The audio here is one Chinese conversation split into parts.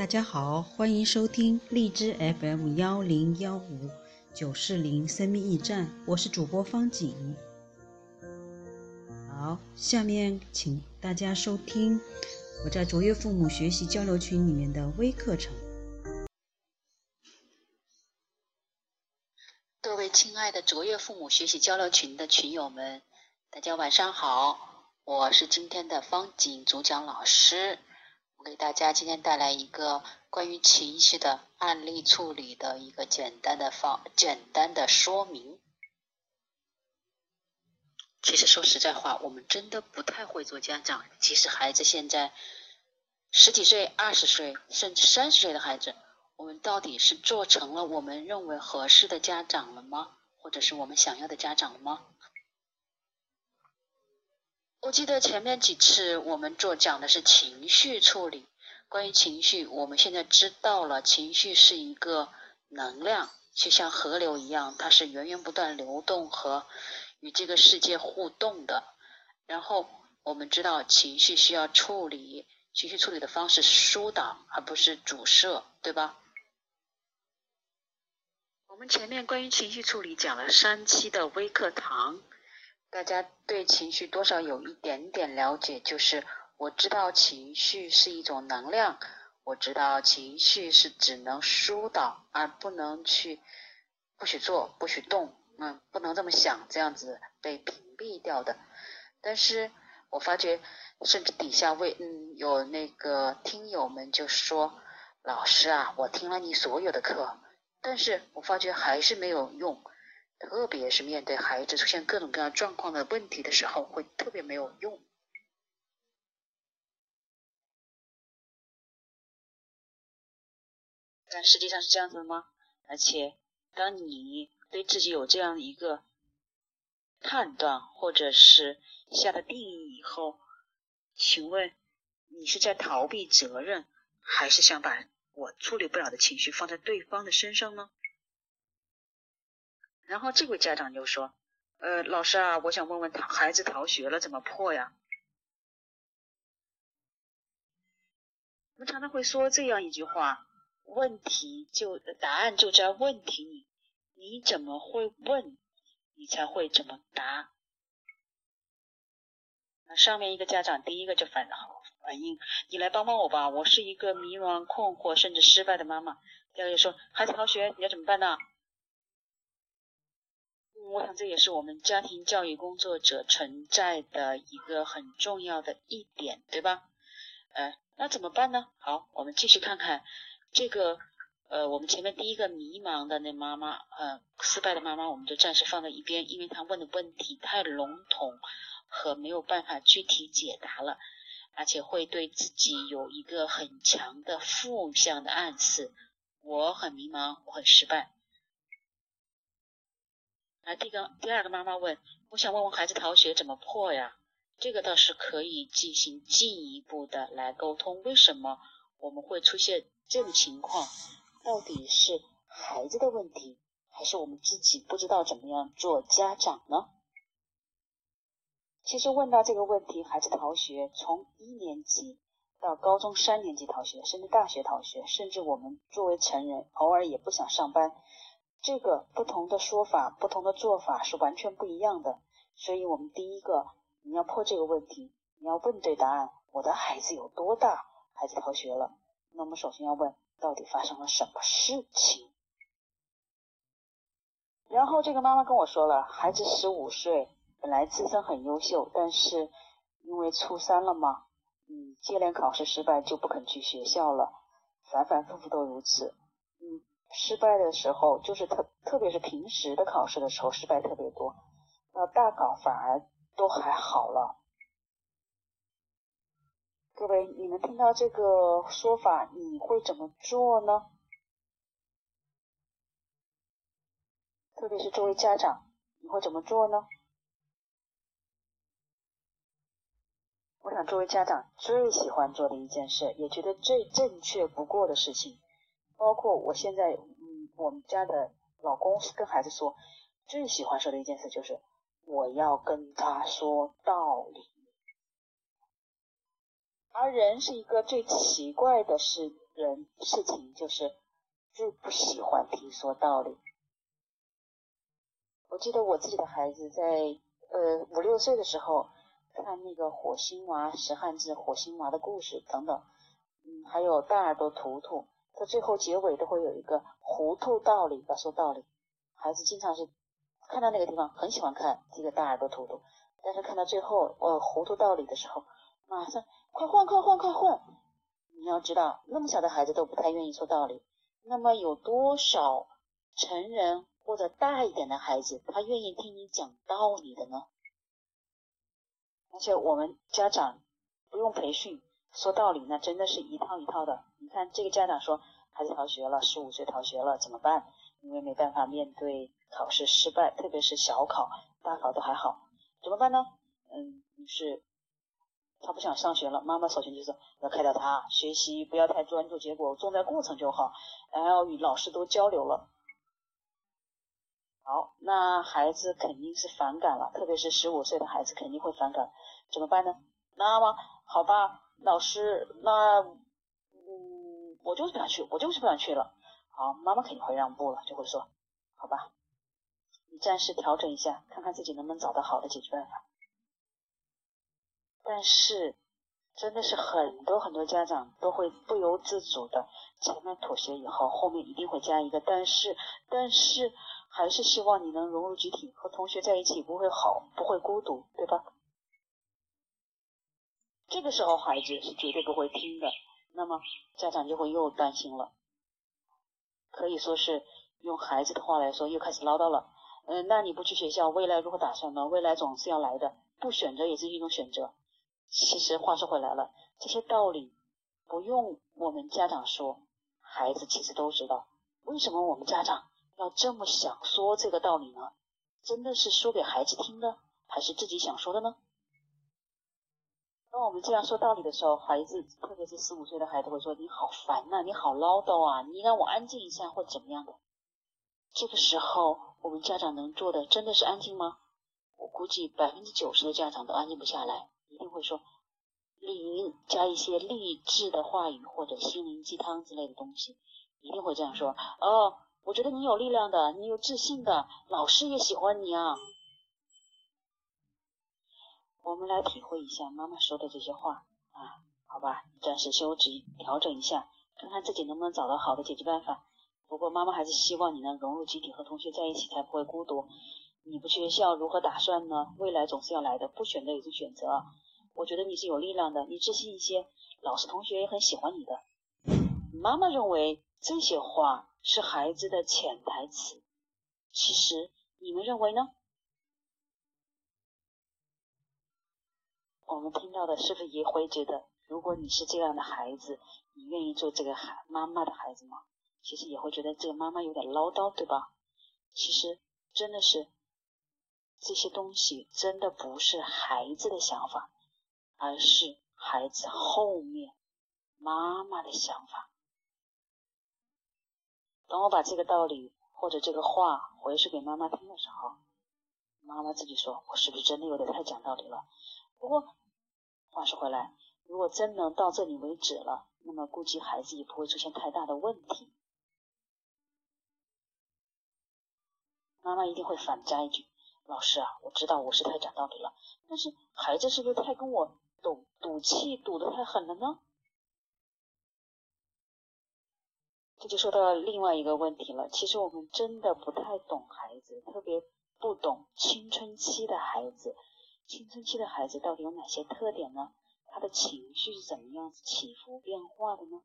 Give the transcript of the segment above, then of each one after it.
大家好，欢迎收听荔枝 FM 幺零幺五九四零生命驿站，我是主播方景。好，下面请大家收听我在卓越父母学习交流群里面的微课程。各位亲爱的卓越父母学习交流群的群友们，大家晚上好，我是今天的方景主讲老师。我给大家今天带来一个关于情绪的案例处理的一个简单的方简单的说明。其实说实在话，我们真的不太会做家长。即使孩子现在十几岁、二十岁，甚至三十岁的孩子，我们到底是做成了我们认为合适的家长了吗？或者是我们想要的家长了吗？我记得前面几次我们做讲的是情绪处理，关于情绪，我们现在知道了，情绪是一个能量，就像河流一样，它是源源不断流动和与这个世界互动的。然后我们知道情绪需要处理，情绪处理的方式是疏导，而不是阻塞，对吧？我们前面关于情绪处理讲了三期的微课堂。大家对情绪多少有一点点了解，就是我知道情绪是一种能量，我知道情绪是只能疏导，而不能去不许做、不许动，嗯，不能这么想，这样子被屏蔽掉的。但是我发觉，甚至底下为嗯有那个听友们就说：“老师啊，我听了你所有的课，但是我发觉还是没有用。”特别是面对孩子出现各种各样状况的问题的时候，会特别没有用。但实际上是这样子的吗？而且，当你对自己有这样一个判断，或者是下的定义以后，请问你是在逃避责任，还是想把我处理不了的情绪放在对方的身上呢？然后这位家长就说：“呃，老师啊，我想问问，他孩子逃学了怎么破呀？”我们常常会说这样一句话：“问题就答案就在问题里，你怎么会问，你才会怎么答。”那上面一个家长第一个就反反应：“你来帮帮我吧，我是一个迷茫、困惑甚至失败的妈妈。”第二个说：“孩子逃学，你要怎么办呢？”我想这也是我们家庭教育工作者存在的一个很重要的一点，对吧？呃，那怎么办呢？好，我们继续看看这个，呃，我们前面第一个迷茫的那妈妈，呃，失败的妈妈，我们就暂时放在一边，因为她问的问题太笼统和没有办法具体解答了，而且会对自己有一个很强的负向的暗示，我很迷茫，我很失败。来，第个第二个妈妈问：“我想问问孩子逃学怎么破呀？”这个倒是可以进行进一步的来沟通。为什么我们会出现这种情况？到底是孩子的问题，还是我们自己不知道怎么样做家长呢？其实问到这个问题，孩子逃学，从一年级到高中三年级逃学，甚至大学逃学，甚至我们作为成人，偶尔也不想上班。这个不同的说法、不同的做法是完全不一样的，所以，我们第一个，你要破这个问题，你要问对答案。我的孩子有多大？孩子逃学了，那我们首先要问，到底发生了什么事情？然后，这个妈妈跟我说了，孩子十五岁，本来自身很优秀，但是因为初三了嘛，嗯，接连考试失败，就不肯去学校了，反反复复都如此。嗯失败的时候，就是特特别是平时的考试的时候，失败特别多。那大考反而都还好了。各位，你们听到这个说法，你会怎么做呢？特别是作为家长，你会怎么做呢？我想，作为家长最喜欢做的一件事，也觉得最正确不过的事情。包括我现在，嗯，我们家的老公是跟孩子说，最喜欢说的一件事就是，我要跟他说道理。而人是一个最奇怪的事，人事情就是最不喜欢听说道理。我记得我自己的孩子在呃五六岁的时候看那个火星娃识汉字、火星娃的故事等等，嗯，还有大耳朵图图，到最后结尾都会有一个糊涂道理要说道理。孩子经常是看到那个地方很喜欢看这个大耳朵图图，但是看到最后呃糊涂道理的时候，马上快换快换快换！你要知道，那么小的孩子都不太愿意说道理，那么有多少成人或者大一点的孩子，他愿意听你讲道理的呢？而且我们家长不用培训说道理，那真的是一套一套的。你看这个家长说孩子逃学了，十五岁逃学了怎么办？因为没办法面对考试失败，特别是小考、大考都还好，怎么办呢？嗯，是他不想上学了，妈妈首先就是要开导他学习，不要太专注结果，重在过程就好，然后与老师多交流了。好，那孩子肯定是反感了，特别是十五岁的孩子肯定会反感，怎么办呢？那么好吧，老师，那嗯，我就是不想去，我就是不想去了。好，妈妈肯定会让步了，就会说，好吧，你暂时调整一下，看看自己能不能找到好的解决办法。但是，真的是很多很多家长都会不由自主的，前面妥协以后，后面一定会加一个但是，但是还是希望你能融入集体，和同学在一起不会好，不会孤独，对吧？这个时候孩子是绝对不会听的，那么家长就会又担心了。可以说是用孩子的话来说，又开始唠叨了。嗯，那你不去学校，未来如何打算呢？未来总是要来的，不选择也是一种选择。其实话说回来了，这些道理不用我们家长说，孩子其实都知道。为什么我们家长要这么想说这个道理呢？真的是说给孩子听的，还是自己想说的呢？当我们这样说道理的时候，孩子，特别是四五岁的孩子会说：“你好烦呐，你好唠叨啊，你让我安静一下或怎么样的。”这个时候，我们家长能做的真的是安静吗？我估计百分之九十的家长都安静不下来，一定会说励加一些励志的话语或者心灵鸡汤之类的东西，一定会这样说：“哦，我觉得你有力量的，你有自信的，老师也喜欢你啊。”我们来体会一下妈妈说的这些话啊，好吧，暂时休息，调整一下，看看自己能不能找到好的解决办法。不过妈妈还是希望你能融入集体，和同学在一起，才不会孤独。你不去学校如何打算呢？未来总是要来的，不选择也是选择。我觉得你是有力量的，你自信一些，老师同学也很喜欢你的。妈妈认为这些话是孩子的潜台词，其实你们认为呢？我们听到的是不是也会觉得，如果你是这样的孩子，你愿意做这个孩妈妈的孩子吗？其实也会觉得这个妈妈有点唠叨，对吧？其实真的是这些东西真的不是孩子的想法，而是孩子后面妈妈的想法。当我把这个道理或者这个话回述给妈妈听的时候，妈妈自己说：“我是不是真的有点太讲道理了？”不过。话说回来，如果真能到这里为止了，那么估计孩子也不会出现太大的问题。妈妈一定会反加一句：“老师啊，我知道我是太讲道理了，但是孩子是不是太跟我赌赌气，赌得太狠了呢？”这就说到另外一个问题了。其实我们真的不太懂孩子，特别不懂青春期的孩子。青春期的孩子到底有哪些特点呢？他的情绪是怎么样子起伏变化的呢？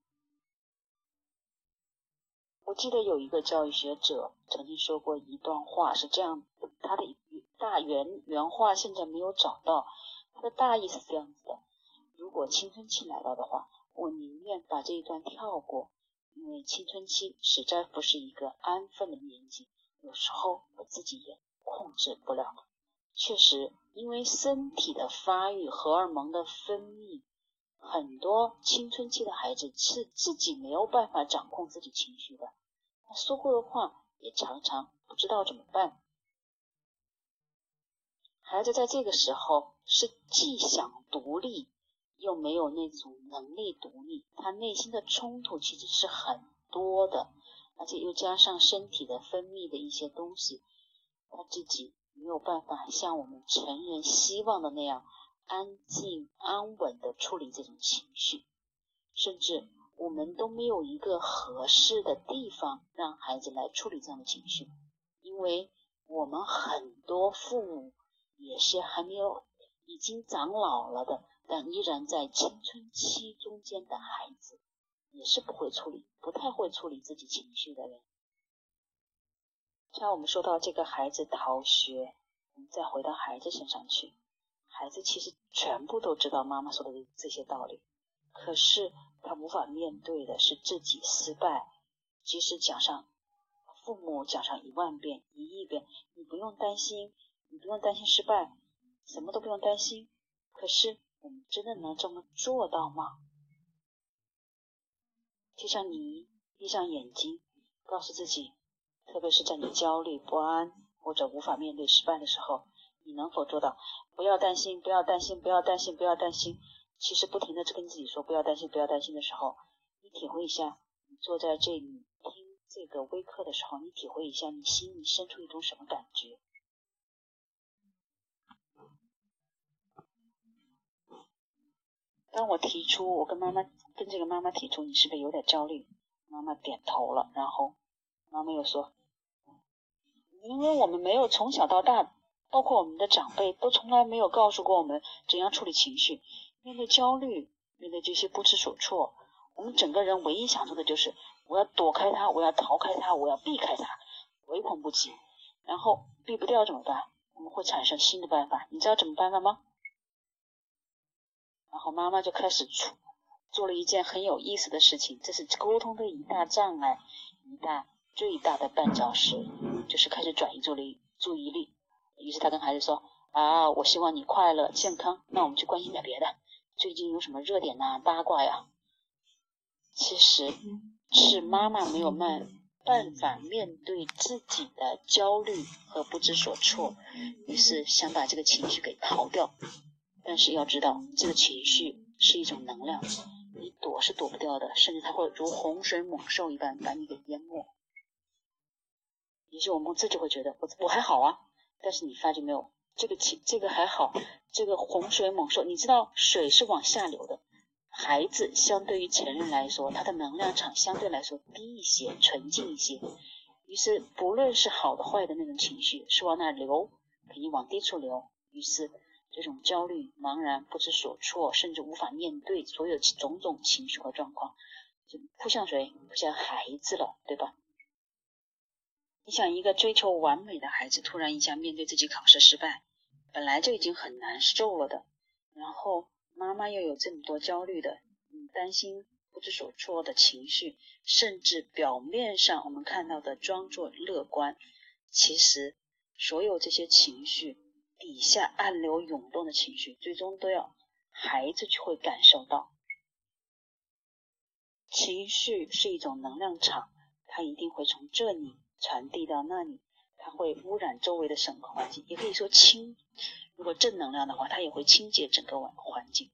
我记得有一个教育学者曾经说过一段话，是这样的，他的大原原话现在没有找到，他的大意是这样子的：如果青春期来了的话，我宁愿把这一段跳过，因为青春期实在不是一个安分的年纪，有时候我自己也控制不了。确实，因为身体的发育、荷尔蒙的分泌，很多青春期的孩子是自己没有办法掌控自己情绪的。他说过的话也常常不知道怎么办。孩子在这个时候是既想独立，又没有那种能力独立，他内心的冲突其实是很多的，而且又加上身体的分泌的一些东西，他自己没有办法像我们成人希望的那样安静安稳的处理这种情绪，甚至我们都没有一个合适的地方让孩子来处理这样的情绪，因为我们很多父母也是还没有已经长老了的。但依然在青春期中间的孩子，也是不会处理、不太会处理自己情绪的人。像我们说到这个孩子逃学，我们再回到孩子身上去，孩子其实全部都知道妈妈说的这些道理，可是他无法面对的是自己失败。即使讲上父母讲上一万遍、一亿遍，你不用担心，你不用担心失败，什么都不用担心，可是。我们真的能这么做到吗？就像你闭上眼睛，告诉自己，特别是在你焦虑不安或者无法面对失败的时候，你能否做到？不要担心，不要担心，不要担心，不要担心。其实不停的跟自己说不要担心，不要担心的时候，你体会一下，你坐在这里听这个微课的时候，你体会一下，你心里深处一种什么感觉？当我提出，我跟妈妈跟这个妈妈提出，你是不是有点焦虑？妈妈点头了，然后妈妈又说，因为我们没有从小到大，包括我们的长辈都从来没有告诉过我们怎样处理情绪。面对焦虑，面对这些不知所措，我们整个人唯一想做的就是我要躲开它，我要逃开它，我要避开它，唯恐不及。然后避不掉怎么办？我们会产生新的办法，你知道怎么办法吗？然后妈妈就开始做做了一件很有意思的事情，这是沟通的一大障碍，一大最大的绊脚石，就是开始转移注意注意力。于是他跟孩子说：“啊，我希望你快乐健康，那我们去关心点别的。最近有什么热点呐？八卦呀？”其实是妈妈没有办办法面对自己的焦虑和不知所措，于是想把这个情绪给逃掉。但是要知道，这个情绪是一种能量，你躲是躲不掉的，甚至它会如洪水猛兽一般把你给淹没。于是我们自己会觉得我我还好啊，但是你发觉没有，这个情这个还好，这个洪水猛兽，你知道水是往下流的，孩子相对于成人来说，他的能量场相对来说低一些，纯净一些。于是不论是好的坏的那种情绪是往哪流，肯定往低处流。于是。这种焦虑、茫然、不知所措，甚至无法面对所有种种情绪和状况，就扑向谁？扑向孩子了，对吧？你想，一个追求完美的孩子，突然一下面对自己考试失败，本来就已经很难受了的，然后妈妈又有这么多焦虑的、担心、不知所措的情绪，甚至表面上我们看到的装作乐观，其实所有这些情绪。底下暗流涌动的情绪，最终都要孩子就会感受到。情绪是一种能量场，它一定会从这里传递到那里，它会污染周围的整个环境，也可以说清。如果正能量的话，它也会清洁整个环环境。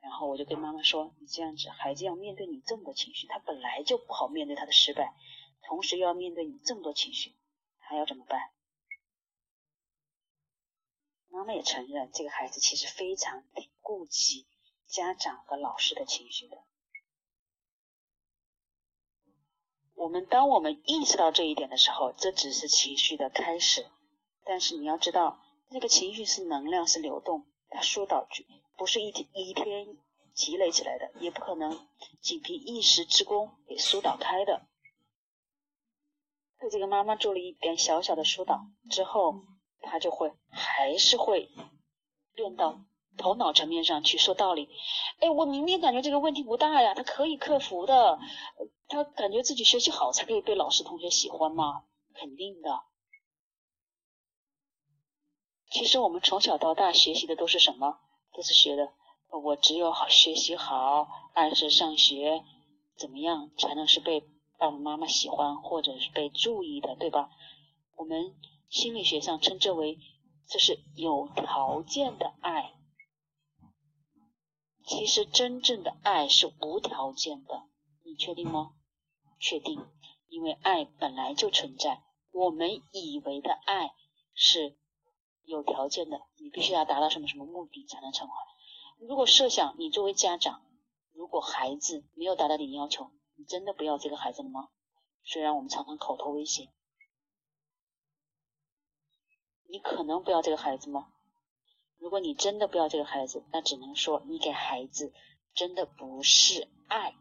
然后我就跟妈妈说：“你这样子，孩子要面对你这么多情绪，他本来就不好面对他的失败，同时又要面对你这么多情绪，他要怎么办？”妈妈也承认，这个孩子其实非常顾及家长和老师的情绪的。我们当我们意识到这一点的时候，这只是情绪的开始。但是你要知道，这个情绪是能量，是流动，它疏导不是一天一天积累起来的，也不可能仅凭一时之功给疏导开的。对这个妈妈做了一点小小的疏导之后。他就会还是会练到头脑层面上去说道理。哎，我明明感觉这个问题不大呀，他可以克服的。他感觉自己学习好才可以被老师同学喜欢吗？肯定的。其实我们从小到大学习的都是什么？都是学的，我只有好学习好，按时上学，怎么样才能是被爸爸妈妈喜欢或者是被注意的，对吧？我们。心理学上称之为，这是有条件的爱。其实真正的爱是无条件的，确定吗？确定，因为爱本来就存在。我们以为的爱是有条件的，你必须要达到什么什么目的才能成为。如果设想你作为家长，如果孩子没有达到你的要求，你真的不要这个孩子了吗？虽然我们常常口头威胁，你可能不要这个孩子吗？如果你真的不要这个孩子，那只能说你给孩子真的不是爱，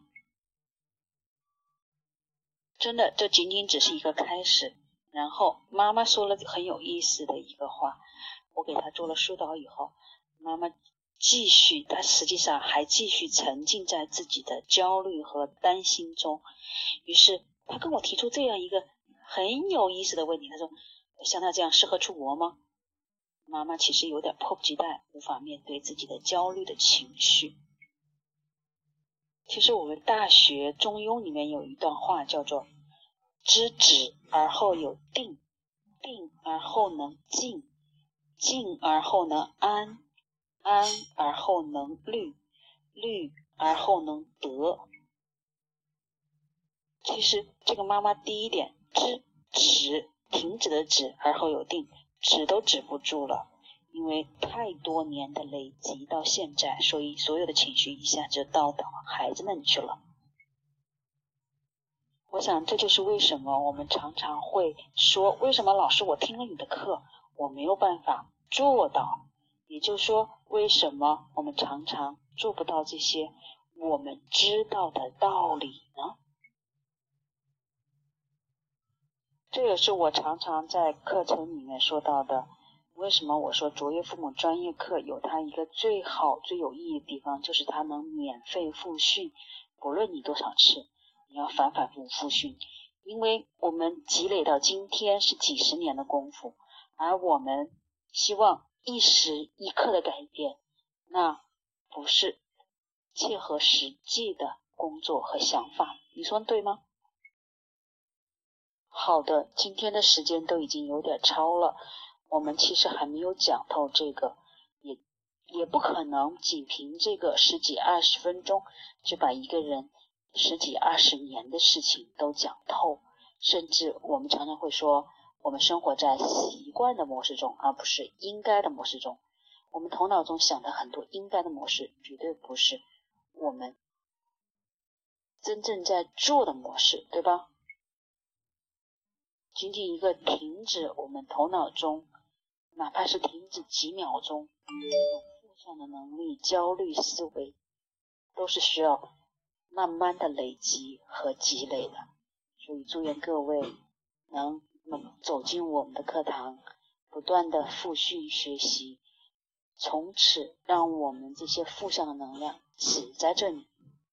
真的这仅仅只是一个开始。然后妈妈说了很有意思的一个话，我给他做了疏导以后，妈妈继续，她实际上还继续沉浸在自己的焦虑和担心中。于是她跟我提出这样一个很有意思的问题，她说：“像他这样适合出国吗？”妈妈其实有点迫不及待，无法面对自己的焦虑的情绪。其实我们大学《中庸》里面有一段话叫做。知止而后有定，定而后能静，静而后能安，安而后能虑，虑而后能得。其实这个妈妈第一点，知止停止的止而后有定，止都止不住了，因为太多年的累积到现在，所以所有的情绪一下就到到孩子那里去了。我想，这就是为什么我们常常会说，为什么老师我听了你的课，我没有办法做到？也就是说，为什么我们常常做不到这些我们知道的道理呢？这也是我常常在课程里面说到的。为什么我说卓越父母专业课有它一个最好、最有意义的地方，就是它能免费复训，不论你多少次。你要反反复复训，因为我们积累到今天是几十年的功夫，而我们希望一时一刻的改变，那不是切合实际的工作和想法，你说对吗？好的，今天的时间都已经有点超了，我们其实还没有讲透这个，也也不可能仅凭这个十几二十分钟就把一个人。十几二十年的事情都讲透，甚至我们常常会说，我们生活在习惯的模式中，而不是应该的模式中。我们头脑中想的很多应该的模式，绝对不是我们真正在做的模式，对吧？仅仅一个停止，我们头脑中，哪怕是停止几秒钟，这种负向的能力、焦虑思维，都是需要。慢慢的累积和积累的，所以祝愿各位能能走进我们的课堂，不断的复训学习，从此让我们这些负向的能量止在这里，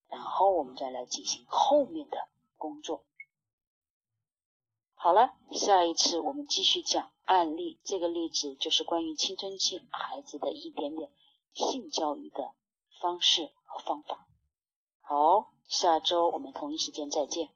然后我们再来进行后面的工作。好了，下一次我们继续讲案例，这个例子就是关于青春期孩子的一点点性教育的方式和方法。好，下周我们同一时间再见。